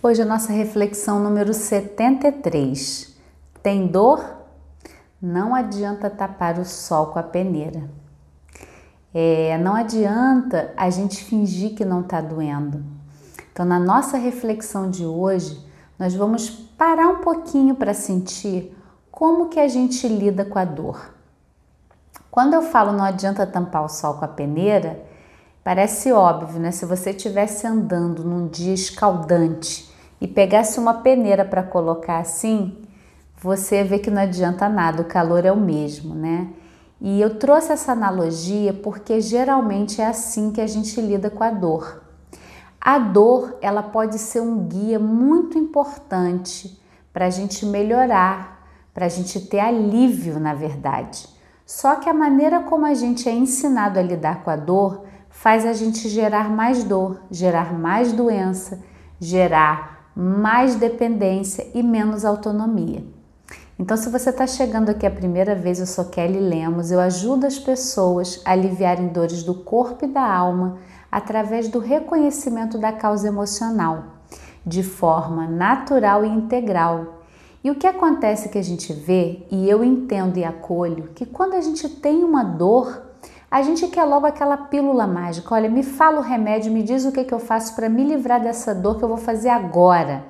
Hoje a nossa reflexão número 73. Tem dor? Não adianta tapar o sol com a peneira. É, não adianta a gente fingir que não está doendo. Então, na nossa reflexão de hoje, nós vamos parar um pouquinho para sentir como que a gente lida com a dor. Quando eu falo não adianta tampar o sol com a peneira, parece óbvio, né? Se você estivesse andando num dia escaldante e pegasse uma peneira para colocar assim, você vê que não adianta nada, o calor é o mesmo, né? E eu trouxe essa analogia porque geralmente é assim que a gente lida com a dor. A dor, ela pode ser um guia muito importante para a gente melhorar, para a gente ter alívio, na verdade. Só que a maneira como a gente é ensinado a lidar com a dor faz a gente gerar mais dor, gerar mais doença, gerar mais dependência e menos autonomia. Então, se você está chegando aqui a primeira vez, eu sou Kelly Lemos, eu ajudo as pessoas a aliviarem dores do corpo e da alma através do reconhecimento da causa emocional, de forma natural e integral, e o que acontece que a gente vê, e eu entendo e acolho, que quando a gente tem uma dor, a gente quer logo aquela pílula mágica. Olha, me fala o remédio, me diz o que, que eu faço para me livrar dessa dor que eu vou fazer agora.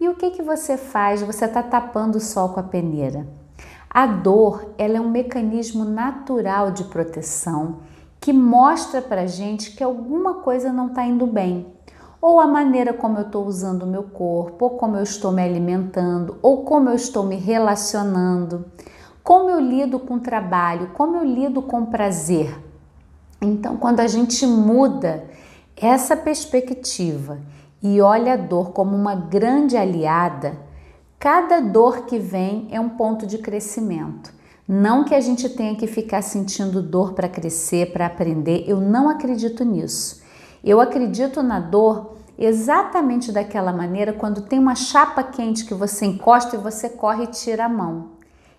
E o que, que você faz? Você está tapando o sol com a peneira. A dor ela é um mecanismo natural de proteção que mostra para gente que alguma coisa não está indo bem ou a maneira como eu estou usando o meu corpo, ou como eu estou me alimentando, ou como eu estou me relacionando, como eu lido com trabalho, como eu lido com prazer. Então, quando a gente muda essa perspectiva e olha a dor como uma grande aliada, cada dor que vem é um ponto de crescimento. Não que a gente tenha que ficar sentindo dor para crescer, para aprender, eu não acredito nisso. Eu acredito na dor exatamente daquela maneira quando tem uma chapa quente que você encosta e você corre e tira a mão.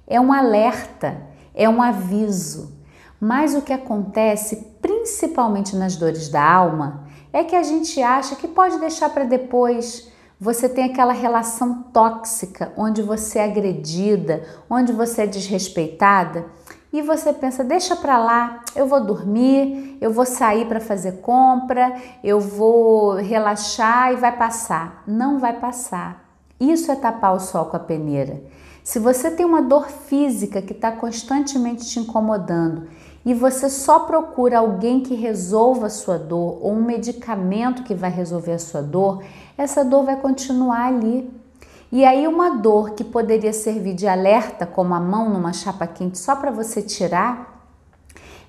É um alerta, é um aviso. Mas o que acontece, principalmente nas dores da alma, é que a gente acha que pode deixar para depois. Você tem aquela relação tóxica onde você é agredida, onde você é desrespeitada e você pensa, deixa para lá, eu vou dormir, eu vou sair para fazer compra, eu vou relaxar e vai passar. Não vai passar. Isso é tapar o sol com a peneira. Se você tem uma dor física que está constantemente te incomodando e você só procura alguém que resolva a sua dor ou um medicamento que vai resolver a sua dor, essa dor vai continuar ali. E aí, uma dor que poderia servir de alerta, como a mão numa chapa quente só para você tirar,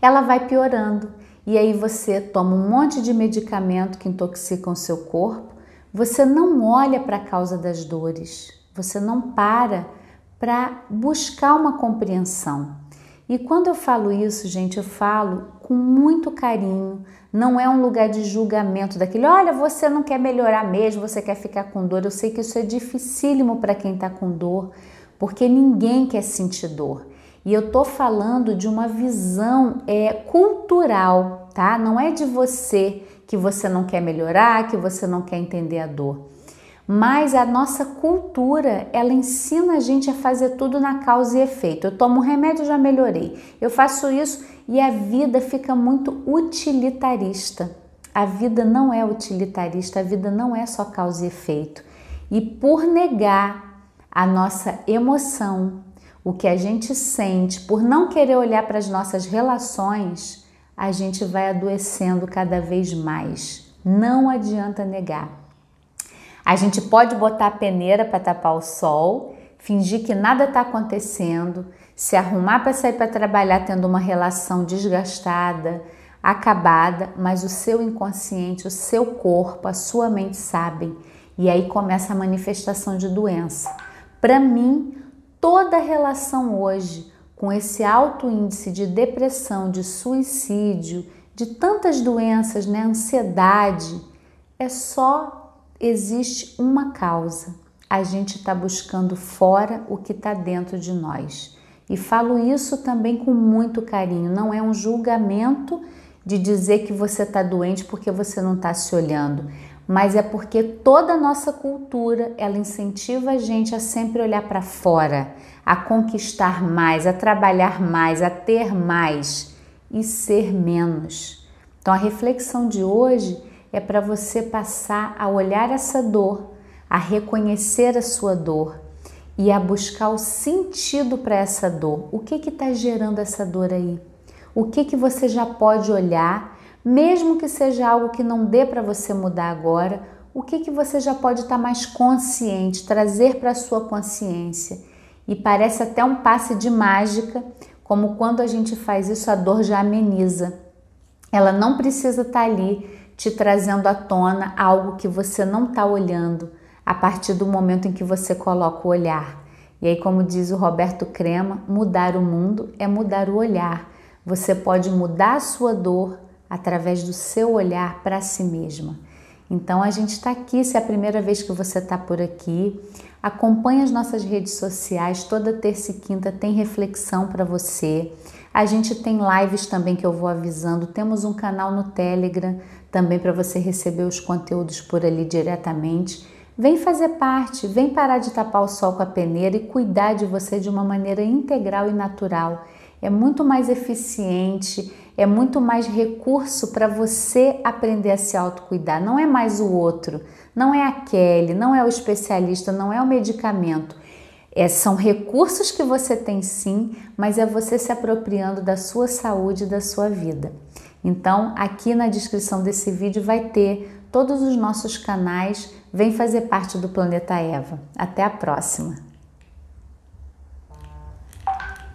ela vai piorando. E aí, você toma um monte de medicamento que intoxicam o seu corpo, você não olha para a causa das dores, você não para para buscar uma compreensão. E quando eu falo isso, gente, eu falo com muito carinho, não é um lugar de julgamento daquele, olha, você não quer melhorar mesmo, você quer ficar com dor. Eu sei que isso é dificílimo para quem está com dor, porque ninguém quer sentir dor. E eu tô falando de uma visão é, cultural, tá? Não é de você que você não quer melhorar, que você não quer entender a dor. Mas a nossa cultura, ela ensina a gente a fazer tudo na causa e efeito. Eu tomo um remédio já melhorei. Eu faço isso e a vida fica muito utilitarista. A vida não é utilitarista, a vida não é só causa e efeito. E por negar a nossa emoção, o que a gente sente, por não querer olhar para as nossas relações, a gente vai adoecendo cada vez mais. Não adianta negar. A gente pode botar a peneira para tapar o sol, fingir que nada está acontecendo, se arrumar para sair para trabalhar tendo uma relação desgastada, acabada, mas o seu inconsciente, o seu corpo, a sua mente sabem. E aí começa a manifestação de doença. Para mim, toda relação hoje com esse alto índice de depressão, de suicídio, de tantas doenças, né, ansiedade, é só existe uma causa. A gente está buscando fora o que está dentro de nós. E falo isso também com muito carinho, não é um julgamento de dizer que você está doente porque você não está se olhando, mas é porque toda a nossa cultura ela incentiva a gente a sempre olhar para fora, a conquistar mais, a trabalhar mais, a ter mais e ser menos. Então a reflexão de hoje é para você passar a olhar essa dor, a reconhecer a sua dor e a buscar o sentido para essa dor. O que está gerando essa dor aí? O que, que você já pode olhar mesmo que seja algo que não dê para você mudar agora, o que, que você já pode estar tá mais consciente, trazer para a sua consciência. E parece até um passe de mágica, como quando a gente faz isso, a dor já ameniza. Ela não precisa estar tá ali te trazendo à tona algo que você não está olhando a partir do momento em que você coloca o olhar. E aí, como diz o Roberto Crema, mudar o mundo é mudar o olhar. Você pode mudar a sua dor através do seu olhar para si mesma. Então a gente está aqui, se é a primeira vez que você está por aqui, acompanhe as nossas redes sociais, toda terça e quinta tem reflexão para você. A gente tem lives também que eu vou avisando, temos um canal no Telegram também para você receber os conteúdos por ali diretamente. Vem fazer parte, vem parar de tapar o sol com a peneira e cuidar de você de uma maneira integral e natural. É muito mais eficiente, é muito mais recurso para você aprender a se autocuidar. Não é mais o outro, não é a Kelly, não é o especialista, não é o medicamento. É, são recursos que você tem sim, mas é você se apropriando da sua saúde e da sua vida. Então, aqui na descrição desse vídeo vai ter todos os nossos canais. Vem fazer parte do Planeta Eva. Até a próxima!